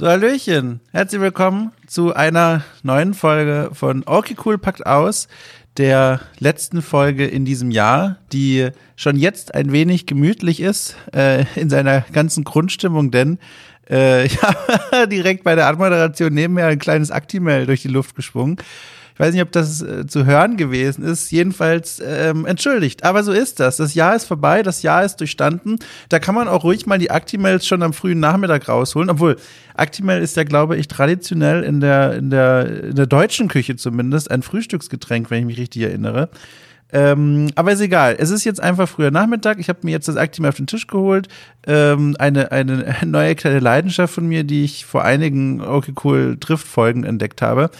So, Hallöchen. Herzlich willkommen zu einer neuen Folge von Okay Cool packt aus, der letzten Folge in diesem Jahr, die schon jetzt ein wenig gemütlich ist äh, in seiner ganzen Grundstimmung, denn äh, ich habe direkt bei der Anmoderation neben mir ein kleines Actimel durch die Luft geschwungen. Weiß nicht, ob das äh, zu hören gewesen ist. Jedenfalls ähm, entschuldigt. Aber so ist das. Das Jahr ist vorbei, das Jahr ist durchstanden. Da kann man auch ruhig mal die Actimels schon am frühen Nachmittag rausholen. Obwohl, Actimel ist ja, glaube ich, traditionell in der, in der, in der deutschen Küche zumindest ein Frühstücksgetränk, wenn ich mich richtig erinnere. Ähm, aber ist egal. Es ist jetzt einfach früher Nachmittag. Ich habe mir jetzt das Actimel auf den Tisch geholt. Ähm, eine, eine neue kleine Leidenschaft von mir, die ich vor einigen Okay Cool Drift Folgen entdeckt habe.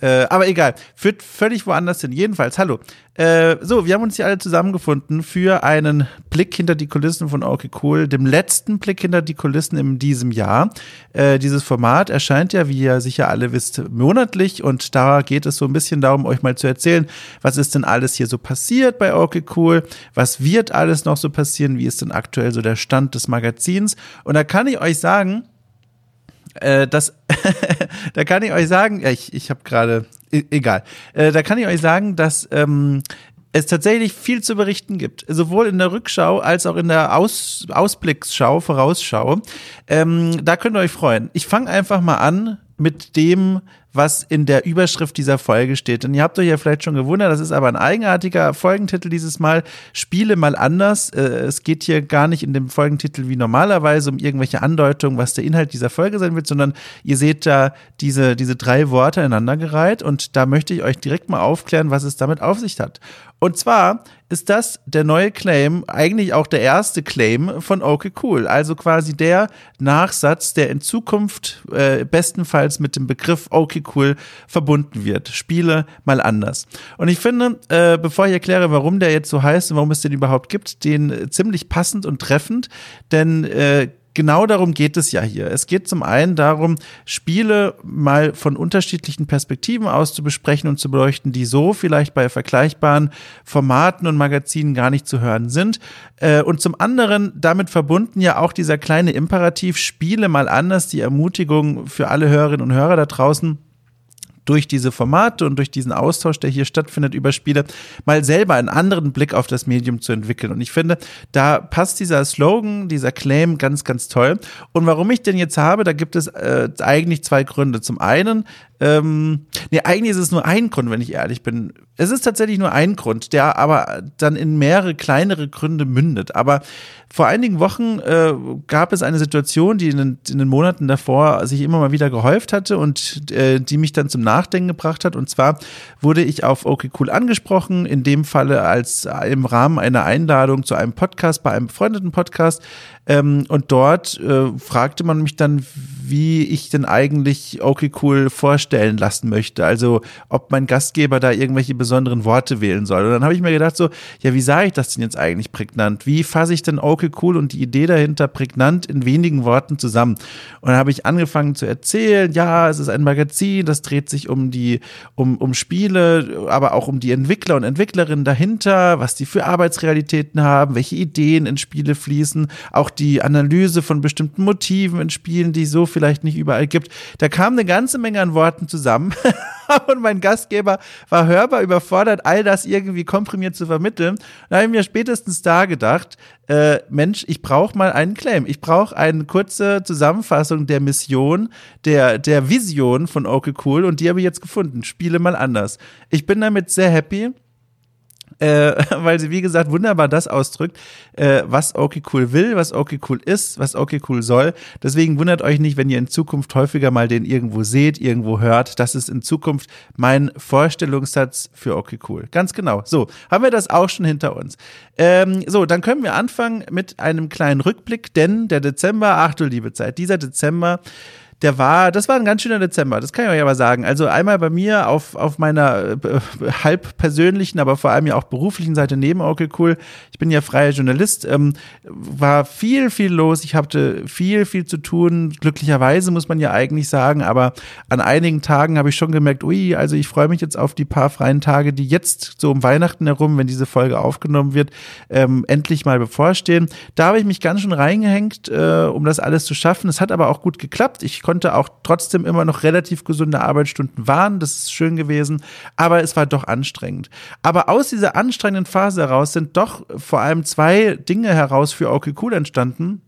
Äh, aber egal, führt völlig woanders hin. Jedenfalls, hallo. Äh, so, wir haben uns hier alle zusammengefunden für einen Blick hinter die Kulissen von Okay Cool, dem letzten Blick hinter die Kulissen in diesem Jahr. Äh, dieses Format erscheint ja, wie ihr sicher alle wisst, monatlich und da geht es so ein bisschen darum, euch mal zu erzählen, was ist denn alles hier so passiert bei Okay Cool, was wird alles noch so passieren, wie ist denn aktuell so der Stand des Magazins und da kann ich euch sagen, äh, das, da kann ich euch sagen, ich, ich habe gerade, e, egal, äh, da kann ich euch sagen, dass ähm, es tatsächlich viel zu berichten gibt, sowohl in der Rückschau als auch in der Aus, Ausblicksschau, Vorausschau. Ähm, da könnt ihr euch freuen. Ich fange einfach mal an mit dem, was in der Überschrift dieser Folge steht. Und ihr habt euch ja vielleicht schon gewundert, das ist aber ein eigenartiger Folgentitel dieses Mal. Spiele mal anders. Äh, es geht hier gar nicht in dem Folgentitel wie normalerweise um irgendwelche Andeutungen, was der Inhalt dieser Folge sein wird, sondern ihr seht da diese, diese drei Worte ineinandergereiht und da möchte ich euch direkt mal aufklären, was es damit auf sich hat. Und zwar ist das der neue Claim, eigentlich auch der erste Claim von Okay Cool. Also quasi der Nachsatz, der in Zukunft äh, bestenfalls mit dem Begriff Okay Cool verbunden wird. Spiele mal anders. Und ich finde, äh, bevor ich erkläre, warum der jetzt so heißt und warum es den überhaupt gibt, den ziemlich passend und treffend, denn äh, genau darum geht es ja hier. Es geht zum einen darum, Spiele mal von unterschiedlichen Perspektiven aus zu besprechen und zu beleuchten, die so vielleicht bei vergleichbaren Formaten und Magazinen gar nicht zu hören sind. Äh, und zum anderen damit verbunden ja auch dieser kleine Imperativ, Spiele mal anders, die Ermutigung für alle Hörerinnen und Hörer da draußen durch diese Formate und durch diesen Austausch, der hier stattfindet über Spiele, mal selber einen anderen Blick auf das Medium zu entwickeln. Und ich finde, da passt dieser Slogan, dieser Claim ganz, ganz toll. Und warum ich den jetzt habe, da gibt es äh, eigentlich zwei Gründe. Zum einen, ähm, nee, eigentlich ist es nur ein Grund, wenn ich ehrlich bin. Es ist tatsächlich nur ein Grund, der aber dann in mehrere kleinere Gründe mündet. Aber vor einigen Wochen äh, gab es eine Situation, die in den, in den, Monaten davor sich immer mal wieder gehäuft hatte und äh, die mich dann zum Nachdenken gebracht hat. Und zwar wurde ich auf Okay Cool angesprochen, in dem Falle als im Rahmen einer Einladung zu einem Podcast, bei einem befreundeten Podcast. Ähm, und dort äh, fragte man mich dann, wie ich denn eigentlich Okay Cool vorstellen lassen möchte. Also ob mein Gastgeber da irgendwelche besonderen Worte wählen soll. Und dann habe ich mir gedacht so, ja, wie sage ich das denn jetzt eigentlich prägnant? Wie fasse ich denn Okay Cool und die Idee dahinter prägnant in wenigen Worten zusammen? Und dann habe ich angefangen zu erzählen, ja, es ist ein Magazin, das dreht sich um die, um, um Spiele, aber auch um die Entwickler und Entwicklerinnen dahinter, was die für Arbeitsrealitäten haben, welche Ideen in Spiele fließen, auch die Analyse von bestimmten Motiven in Spielen, die es so vielleicht nicht überall gibt. Da kam eine ganze Menge an Worten zusammen und mein Gastgeber war hörbar überfordert, all das irgendwie komprimiert zu vermitteln. Da habe ich mir spätestens da gedacht, äh, Mensch, ich brauche mal einen Claim. Ich brauche eine kurze Zusammenfassung der Mission, der, der Vision von Okay Cool und die habe ich jetzt gefunden. Spiele mal anders. Ich bin damit sehr happy äh, weil sie, wie gesagt, wunderbar das ausdrückt, äh, was Okay Cool will, was Okay Cool ist, was Okay Cool soll. Deswegen wundert euch nicht, wenn ihr in Zukunft häufiger mal den irgendwo seht, irgendwo hört. Das ist in Zukunft mein Vorstellungssatz für Okay Cool. Ganz genau. So, haben wir das auch schon hinter uns. Ähm, so, dann können wir anfangen mit einem kleinen Rückblick, denn der Dezember, ach du liebe Zeit, dieser Dezember der war, das war ein ganz schöner Dezember, das kann ich euch aber sagen. Also einmal bei mir auf, auf meiner äh, halb persönlichen, aber vor allem ja auch beruflichen Seite neben Okay Cool. Ich bin ja freier Journalist, ähm, war viel, viel los. Ich hatte viel, viel zu tun. Glücklicherweise muss man ja eigentlich sagen, aber an einigen Tagen habe ich schon gemerkt, ui, also ich freue mich jetzt auf die paar freien Tage, die jetzt so um Weihnachten herum, wenn diese Folge aufgenommen wird, ähm, endlich mal bevorstehen. Da habe ich mich ganz schön reingehängt, äh, um das alles zu schaffen. Es hat aber auch gut geklappt. Ich konnte auch trotzdem immer noch relativ gesunde Arbeitsstunden wahren. Das ist schön gewesen. Aber es war doch anstrengend. Aber aus dieser anstrengenden Phase heraus sind doch vor allem zwei Dinge heraus für Cool entstanden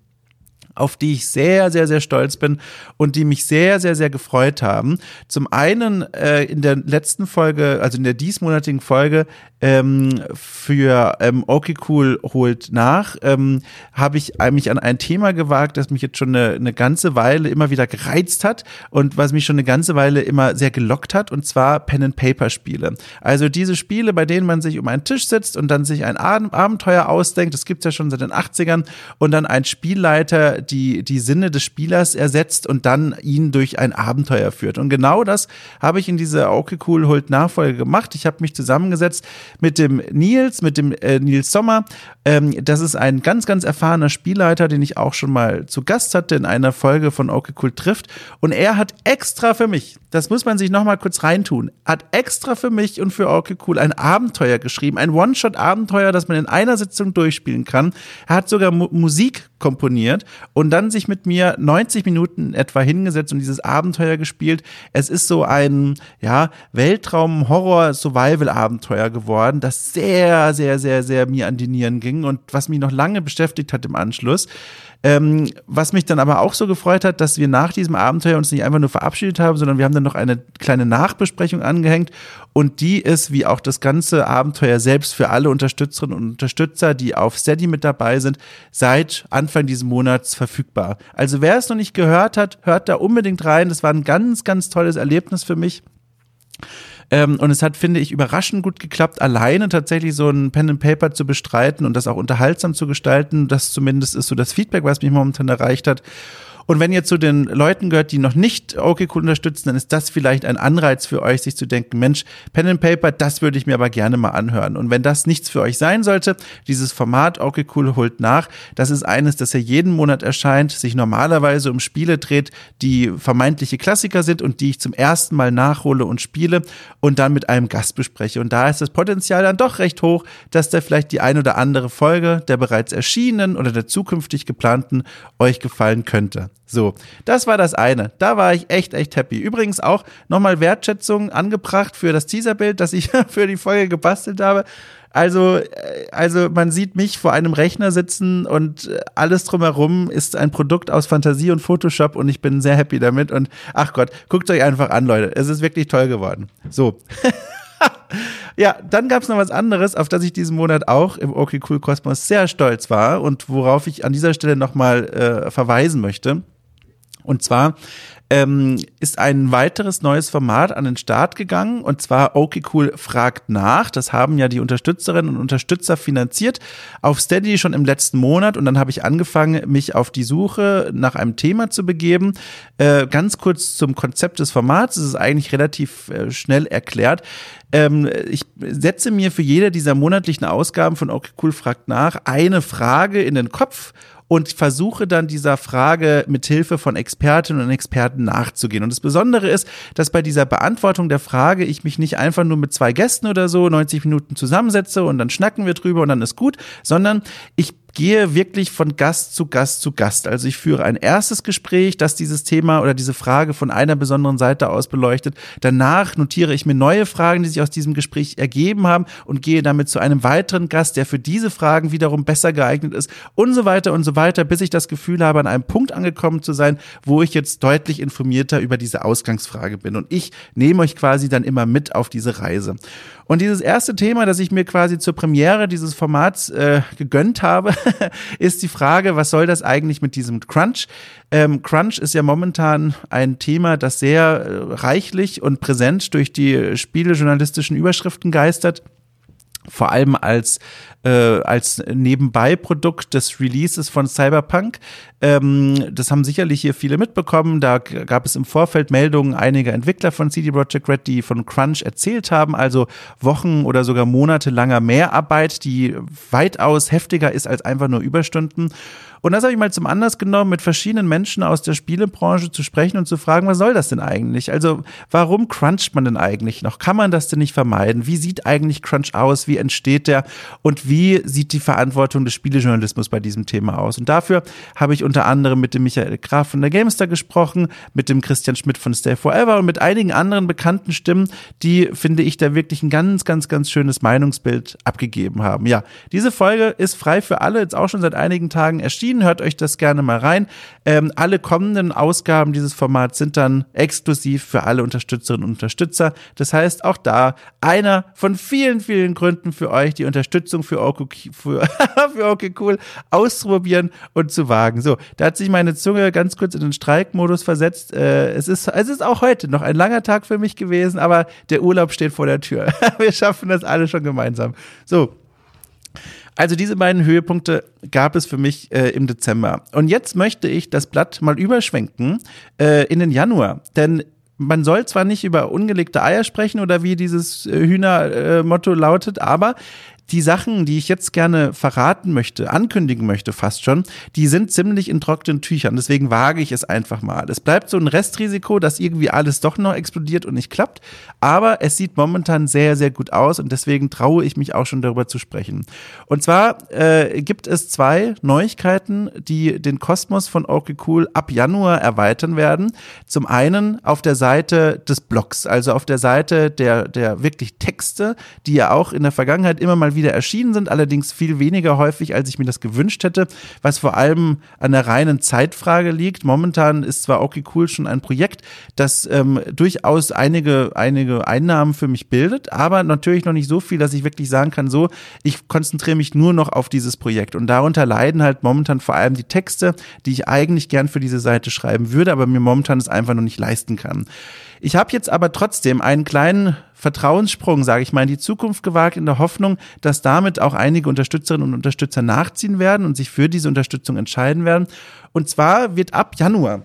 auf die ich sehr, sehr, sehr stolz bin und die mich sehr, sehr, sehr gefreut haben. Zum einen äh, in der letzten Folge, also in der diesmonatigen Folge ähm, für ähm, Okay Cool holt nach, ähm, habe ich mich an ein Thema gewagt, das mich jetzt schon eine, eine ganze Weile immer wieder gereizt hat und was mich schon eine ganze Weile immer sehr gelockt hat, und zwar Pen-and-Paper-Spiele. Also diese Spiele, bei denen man sich um einen Tisch sitzt und dann sich ein Abenteuer ausdenkt, das gibt's ja schon seit den 80ern, und dann ein Spielleiter die, die Sinne des Spielers ersetzt und dann ihn durch ein Abenteuer führt. Und genau das habe ich in dieser Okay Cool Holt Nachfolge gemacht. Ich habe mich zusammengesetzt mit dem Nils, mit dem äh, Nils Sommer. Ähm, das ist ein ganz, ganz erfahrener Spielleiter, den ich auch schon mal zu Gast hatte in einer Folge von Okay Cool trifft. Und er hat extra für mich, das muss man sich noch mal kurz reintun, hat extra für mich und für Okay Cool ein Abenteuer geschrieben, ein One-Shot-Abenteuer, das man in einer Sitzung durchspielen kann. Er hat sogar Mu Musik komponiert und dann sich mit mir 90 Minuten etwa hingesetzt und dieses Abenteuer gespielt. Es ist so ein, ja, Weltraum-Horror-Survival-Abenteuer geworden, das sehr, sehr, sehr, sehr mir an die Nieren ging und was mich noch lange beschäftigt hat im Anschluss. Ähm, was mich dann aber auch so gefreut hat, dass wir nach diesem Abenteuer uns nicht einfach nur verabschiedet haben, sondern wir haben dann noch eine kleine Nachbesprechung angehängt und die ist, wie auch das ganze Abenteuer selbst für alle Unterstützerinnen und Unterstützer, die auf Steady mit dabei sind, seit Anfang dieses Monats verfügbar. Also wer es noch nicht gehört hat, hört da unbedingt rein. Das war ein ganz, ganz tolles Erlebnis für mich. Ähm, und es hat, finde ich, überraschend gut geklappt, alleine tatsächlich so ein Pen and Paper zu bestreiten und das auch unterhaltsam zu gestalten. Das zumindest ist so das Feedback, was mich momentan erreicht hat. Und wenn ihr zu den Leuten gehört, die noch nicht okay cool unterstützen, dann ist das vielleicht ein Anreiz für euch, sich zu denken, Mensch, Pen and Paper, das würde ich mir aber gerne mal anhören. Und wenn das nichts für euch sein sollte, dieses Format okay cool holt nach, das ist eines, das ja jeden Monat erscheint, sich normalerweise um Spiele dreht, die vermeintliche Klassiker sind und die ich zum ersten Mal nachhole und spiele und dann mit einem Gast bespreche. Und da ist das Potenzial dann doch recht hoch, dass da vielleicht die ein oder andere Folge der bereits erschienenen oder der zukünftig geplanten euch gefallen könnte. So, das war das eine. Da war ich echt, echt happy. Übrigens auch nochmal Wertschätzung angebracht für das Teaserbild, das ich für die Folge gebastelt habe. Also, äh, also man sieht mich vor einem Rechner sitzen und äh, alles drumherum ist ein Produkt aus Fantasie und Photoshop und ich bin sehr happy damit. Und ach Gott, guckt euch einfach an, Leute. Es ist wirklich toll geworden. So. ja, dann gab es noch was anderes, auf das ich diesen Monat auch im OK Cool Kosmos sehr stolz war und worauf ich an dieser Stelle nochmal äh, verweisen möchte. Und zwar ähm, ist ein weiteres neues Format an den Start gegangen und zwar Okay Cool fragt nach. Das haben ja die Unterstützerinnen und Unterstützer finanziert auf Steady schon im letzten Monat und dann habe ich angefangen, mich auf die Suche nach einem Thema zu begeben. Äh, ganz kurz zum Konzept des Formats. Es ist eigentlich relativ äh, schnell erklärt. Ähm, ich setze mir für jede dieser monatlichen Ausgaben von Okay Cool fragt nach eine Frage in den Kopf und versuche dann dieser Frage mit Hilfe von Expertinnen und Experten nachzugehen. Und das Besondere ist, dass bei dieser Beantwortung der Frage ich mich nicht einfach nur mit zwei Gästen oder so 90 Minuten zusammensetze und dann schnacken wir drüber und dann ist gut, sondern ich gehe wirklich von Gast zu Gast zu Gast. Also ich führe ein erstes Gespräch, das dieses Thema oder diese Frage von einer besonderen Seite aus beleuchtet. Danach notiere ich mir neue Fragen, die sich aus diesem Gespräch ergeben haben und gehe damit zu einem weiteren Gast, der für diese Fragen wiederum besser geeignet ist und so weiter und so weiter, bis ich das Gefühl habe, an einem Punkt angekommen zu sein, wo ich jetzt deutlich informierter über diese Ausgangsfrage bin. Und ich nehme euch quasi dann immer mit auf diese Reise. Und dieses erste Thema, das ich mir quasi zur Premiere dieses Formats äh, gegönnt habe, ist die Frage, was soll das eigentlich mit diesem Crunch? Ähm, Crunch ist ja momentan ein Thema, das sehr äh, reichlich und präsent durch die spielejournalistischen Überschriften geistert vor allem als äh, als Nebenbei-Produkt des Releases von Cyberpunk. Ähm, das haben sicherlich hier viele mitbekommen. Da gab es im Vorfeld Meldungen einiger Entwickler von CD Projekt Red, die von Crunch erzählt haben, also Wochen oder sogar monatelanger Mehrarbeit, die weitaus heftiger ist als einfach nur Überstunden. Und das habe ich mal zum Anlass genommen, mit verschiedenen Menschen aus der Spielebranche zu sprechen und zu fragen, was soll das denn eigentlich? Also warum cruncht man denn eigentlich noch? Kann man das denn nicht vermeiden? Wie sieht eigentlich Crunch aus? Wie entsteht der? Und wie sieht die Verantwortung des Spielejournalismus bei diesem Thema aus? Und dafür habe ich unter anderem mit dem Michael Graf von der Gamestar gesprochen, mit dem Christian Schmidt von Stay Forever und mit einigen anderen bekannten Stimmen, die, finde ich, da wirklich ein ganz, ganz, ganz schönes Meinungsbild abgegeben haben. Ja, diese Folge ist frei für alle, jetzt auch schon seit einigen Tagen erschienen. Hört euch das gerne mal rein. Ähm, alle kommenden Ausgaben dieses Formats sind dann exklusiv für alle Unterstützerinnen und Unterstützer. Das heißt, auch da einer von vielen, vielen Gründen für euch, die Unterstützung für okay, für, für okay cool auszuprobieren und zu wagen. So, da hat sich meine Zunge ganz kurz in den Streikmodus versetzt. Äh, es ist, es ist auch heute noch ein langer Tag für mich gewesen, aber der Urlaub steht vor der Tür. Wir schaffen das alle schon gemeinsam. So, also diese beiden Höhepunkte gab es für mich äh, im Dezember. Und jetzt möchte ich das Blatt mal überschwenken äh, in den Januar. Denn man soll zwar nicht über ungelegte Eier sprechen oder wie dieses äh, Hühnermotto lautet, aber die Sachen, die ich jetzt gerne verraten möchte, ankündigen möchte fast schon, die sind ziemlich in trockenen Tüchern. Deswegen wage ich es einfach mal. Es bleibt so ein Restrisiko, dass irgendwie alles doch noch explodiert und nicht klappt. Aber es sieht momentan sehr, sehr gut aus und deswegen traue ich mich auch schon darüber zu sprechen. Und zwar äh, gibt es zwei Neuigkeiten, die den Kosmos von Okay Cool ab Januar erweitern werden. Zum einen auf der Seite des Blogs, also auf der Seite der, der wirklich Texte, die ja auch in der Vergangenheit immer mal wieder wieder erschienen sind, allerdings viel weniger häufig, als ich mir das gewünscht hätte, was vor allem an der reinen Zeitfrage liegt. Momentan ist zwar okay cool schon ein Projekt, das ähm, durchaus einige, einige Einnahmen für mich bildet, aber natürlich noch nicht so viel, dass ich wirklich sagen kann, so, ich konzentriere mich nur noch auf dieses Projekt. Und darunter leiden halt momentan vor allem die Texte, die ich eigentlich gern für diese Seite schreiben würde, aber mir momentan es einfach noch nicht leisten kann. Ich habe jetzt aber trotzdem einen kleinen Vertrauenssprung, sage ich mal, in die Zukunft gewagt, in der Hoffnung, dass damit auch einige Unterstützerinnen und Unterstützer nachziehen werden und sich für diese Unterstützung entscheiden werden. Und zwar wird ab Januar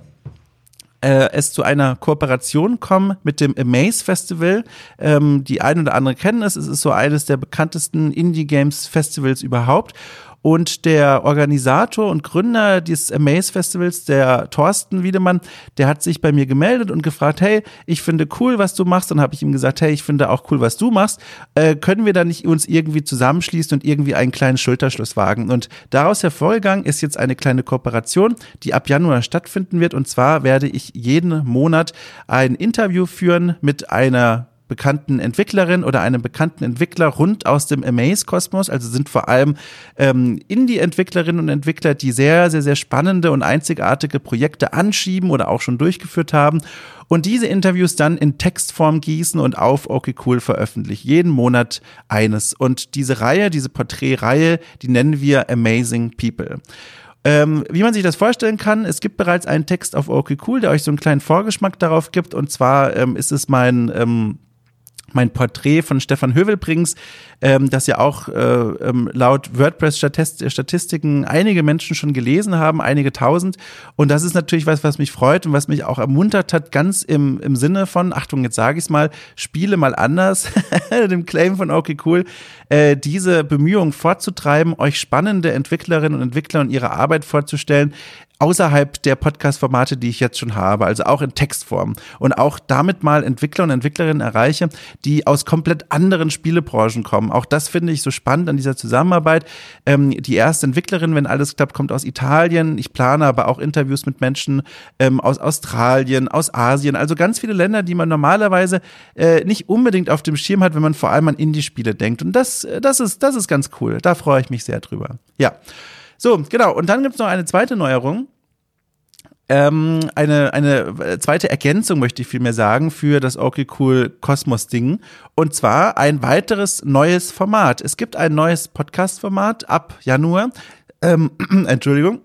äh, es zu einer Kooperation kommen mit dem Amaze Festival. Ähm, die ein oder andere kennen es. Es ist so eines der bekanntesten Indie Games Festivals überhaupt. Und der Organisator und Gründer dieses Amaze Festivals, der Thorsten Wiedemann, der hat sich bei mir gemeldet und gefragt, hey, ich finde cool, was du machst. Dann habe ich ihm gesagt, hey, ich finde auch cool, was du machst. Äh, können wir da nicht uns irgendwie zusammenschließen und irgendwie einen kleinen Schulterschluss wagen? Und daraus hervorgegangen ist jetzt eine kleine Kooperation, die ab Januar stattfinden wird. Und zwar werde ich jeden Monat ein Interview führen mit einer bekannten Entwicklerin oder einem bekannten Entwickler rund aus dem Amaze-Kosmos. Also sind vor allem ähm, Indie-Entwicklerinnen und Entwickler, die sehr, sehr, sehr spannende und einzigartige Projekte anschieben oder auch schon durchgeführt haben. Und diese Interviews dann in Textform gießen und auf Okay Cool veröffentlichen. Jeden Monat eines. Und diese Reihe, diese Porträtreihe, die nennen wir Amazing People. Ähm, wie man sich das vorstellen kann, es gibt bereits einen Text auf Okay Cool, der euch so einen kleinen Vorgeschmack darauf gibt. Und zwar ähm, ist es mein ähm, mein Porträt von Stefan Hövelbrings, ähm, das ja auch äh, ähm, laut WordPress-Statistiken einige Menschen schon gelesen haben, einige tausend. Und das ist natürlich was, was mich freut und was mich auch ermuntert hat, ganz im, im Sinne von, Achtung, jetzt sage ich es mal, spiele mal anders, dem Claim von Okay Cool, äh, diese Bemühungen fortzutreiben, euch spannende Entwicklerinnen und Entwickler und ihre Arbeit vorzustellen, außerhalb der Podcast-Formate, die ich jetzt schon habe, also auch in Textform und auch damit mal Entwickler und Entwicklerinnen erreiche, die aus komplett anderen Spielebranchen kommen. Auch das finde ich so spannend an dieser Zusammenarbeit. Ähm, die erste Entwicklerin, wenn alles klappt, kommt aus Italien. Ich plane aber auch Interviews mit Menschen ähm, aus Australien, aus Asien, also ganz viele Länder, die man normalerweise äh, nicht unbedingt auf dem Schirm hat, wenn man vor allem an Indie-Spiele denkt. Und das, das ist, das ist ganz cool. Da freue ich mich sehr drüber. Ja. So, genau. Und dann gibt es noch eine zweite Neuerung. Ähm, eine, eine zweite Ergänzung möchte ich vielmehr sagen für das Okay Cool Kosmos Ding. Und zwar ein weiteres neues Format. Es gibt ein neues Podcast-Format ab Januar. Ähm, Entschuldigung.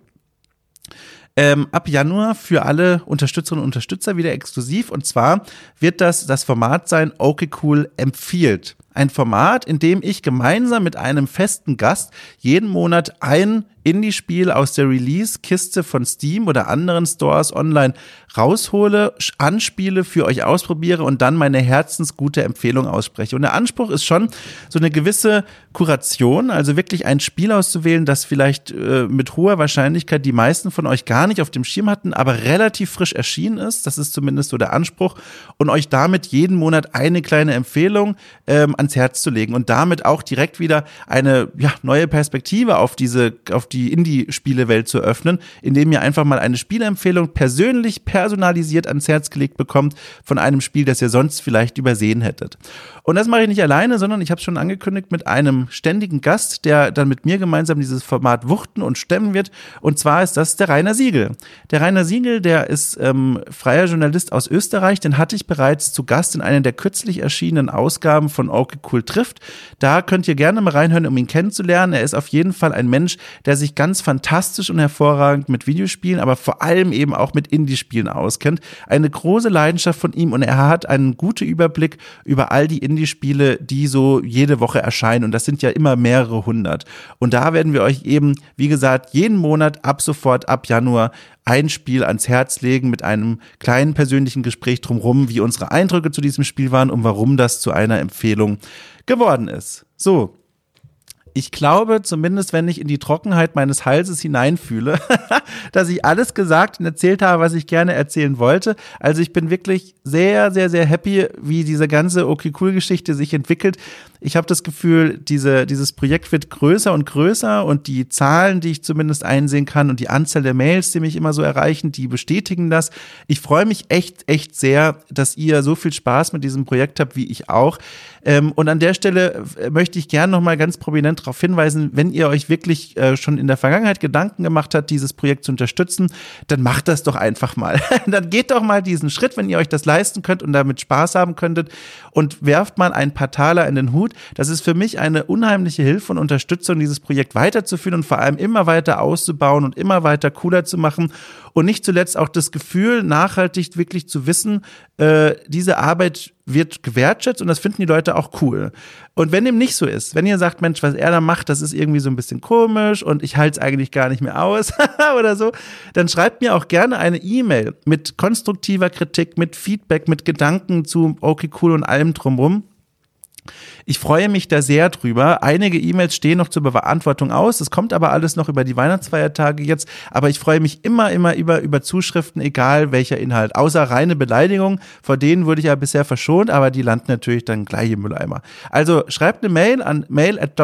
Ähm, ab Januar für alle Unterstützerinnen und Unterstützer wieder exklusiv. Und zwar wird das das Format sein, Okay Cool empfiehlt. Ein Format, in dem ich gemeinsam mit einem festen Gast jeden Monat ein Indie-Spiel aus der Release-Kiste von Steam oder anderen Stores online raushole, anspiele, für euch ausprobiere und dann meine herzensgute Empfehlung ausspreche. Und der Anspruch ist schon so eine gewisse Kuration, also wirklich ein Spiel auszuwählen, das vielleicht äh, mit hoher Wahrscheinlichkeit die meisten von euch gar nicht auf dem Schirm hatten, aber relativ frisch erschienen ist. Das ist zumindest so der Anspruch. Und euch damit jeden Monat eine kleine Empfehlung ähm, ans Herz zu legen und damit auch direkt wieder eine ja, neue Perspektive auf diese, auf die Indie-Spielewelt zu öffnen, indem ihr einfach mal eine Spielempfehlung persönlich personalisiert ans Herz gelegt bekommt von einem Spiel, das ihr sonst vielleicht übersehen hättet. Und das mache ich nicht alleine, sondern ich habe es schon angekündigt mit einem ständigen Gast, der dann mit mir gemeinsam dieses Format wuchten und stemmen wird. Und zwar ist das der Rainer Siegel. Der Rainer Siegel, der ist ähm, freier Journalist aus Österreich, den hatte ich bereits zu Gast in einer der kürzlich erschienenen Ausgaben von Okay Cool trifft. Da könnt ihr gerne mal reinhören, um ihn kennenzulernen. Er ist auf jeden Fall ein Mensch, der sich ganz fantastisch und hervorragend mit Videospielen, aber vor allem eben auch mit Indie-Spielen auskennt. Eine große Leidenschaft von ihm und er hat einen guten Überblick über all die Indie-Spiele, die so jede Woche erscheinen. Und das sind ja immer mehrere hundert. Und da werden wir euch eben, wie gesagt, jeden Monat ab sofort, ab Januar ein Spiel ans Herz legen mit einem kleinen persönlichen Gespräch drumherum, wie unsere Eindrücke zu diesem Spiel waren und warum das zu einer Empfehlung geworden ist. So, ich glaube, zumindest wenn ich in die Trockenheit meines Halses hineinfühle, dass ich alles gesagt und erzählt habe, was ich gerne erzählen wollte. Also ich bin wirklich sehr, sehr, sehr happy, wie diese ganze Okay Cool Geschichte sich entwickelt. Ich habe das Gefühl, diese, dieses Projekt wird größer und größer und die Zahlen, die ich zumindest einsehen kann und die Anzahl der Mails, die mich immer so erreichen, die bestätigen das. Ich freue mich echt, echt sehr, dass ihr so viel Spaß mit diesem Projekt habt, wie ich auch. Ähm, und an der Stelle äh, möchte ich gerne nochmal ganz prominent darauf hinweisen, wenn ihr euch wirklich äh, schon in der Vergangenheit Gedanken gemacht habt, dieses Projekt zu unterstützen, dann macht das doch einfach mal. dann geht doch mal diesen Schritt, wenn ihr euch das leisten könnt und damit Spaß haben könntet und werft mal ein paar Taler in den Hut. Das ist für mich eine unheimliche Hilfe und Unterstützung, dieses Projekt weiterzuführen und vor allem immer weiter auszubauen und immer weiter cooler zu machen und nicht zuletzt auch das Gefühl, nachhaltig wirklich zu wissen, äh, diese Arbeit wird gewertschätzt und das finden die Leute auch cool. Und wenn dem nicht so ist, wenn ihr sagt, Mensch, was er da macht, das ist irgendwie so ein bisschen komisch und ich halte es eigentlich gar nicht mehr aus oder so, dann schreibt mir auch gerne eine E-Mail mit konstruktiver Kritik, mit Feedback, mit Gedanken zu okay, cool und allem drumrum. Ich freue mich da sehr drüber. Einige E-Mails stehen noch zur Beantwortung aus. Es kommt aber alles noch über die Weihnachtsfeiertage jetzt. Aber ich freue mich immer, immer über, über Zuschriften, egal welcher Inhalt. Außer reine Beleidigung. Vor denen wurde ich ja bisher verschont, aber die landen natürlich dann gleich im Mülleimer. Also schreibt eine Mail an mail at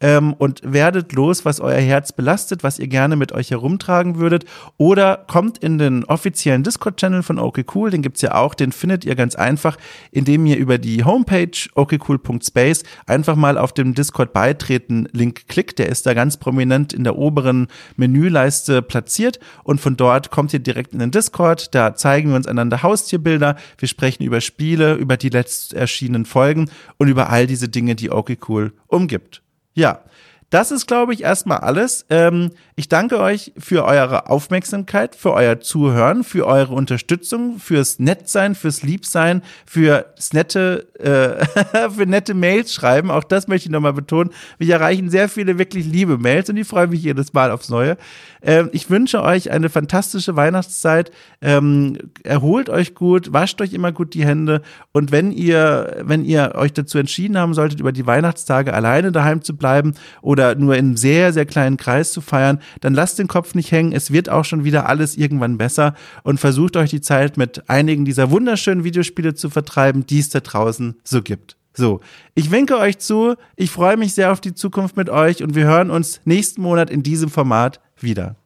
ähm, und werdet los, was euer Herz belastet, was ihr gerne mit euch herumtragen würdet. Oder kommt in den offiziellen Discord-Channel von OK Cool. Den gibt's ja auch. Den findet ihr ganz einfach, indem ihr über die Homepage okcool.space einfach mal auf dem Discord beitreten Link klickt. Der ist da ganz prominent in der oberen Menüleiste platziert und von dort kommt ihr direkt in den Discord. Da zeigen wir uns einander Haustierbilder. Wir sprechen über Spiele, über die letzt erschienenen Folgen und über all diese Dinge, die Okcool umgibt. Ja, das ist, glaube ich, erstmal alles. Ähm, ich danke euch für eure Aufmerksamkeit, für euer Zuhören, für eure Unterstützung, fürs Nettsein, fürs Liebsein, fürs nette, äh, für nette Mails schreiben. Auch das möchte ich nochmal betonen. Wir erreichen sehr viele wirklich liebe Mails und ich freue mich jedes Mal aufs Neue. Ähm, ich wünsche euch eine fantastische Weihnachtszeit. Ähm, erholt euch gut, wascht euch immer gut die Hände und wenn ihr, wenn ihr euch dazu entschieden haben solltet, über die Weihnachtstage alleine daheim zu bleiben oder nur in einem sehr, sehr kleinen Kreis zu feiern, dann lasst den Kopf nicht hängen. Es wird auch schon wieder alles irgendwann besser und versucht euch die Zeit mit einigen dieser wunderschönen Videospiele zu vertreiben, die es da draußen so gibt. So, ich winke euch zu. Ich freue mich sehr auf die Zukunft mit euch und wir hören uns nächsten Monat in diesem Format wieder.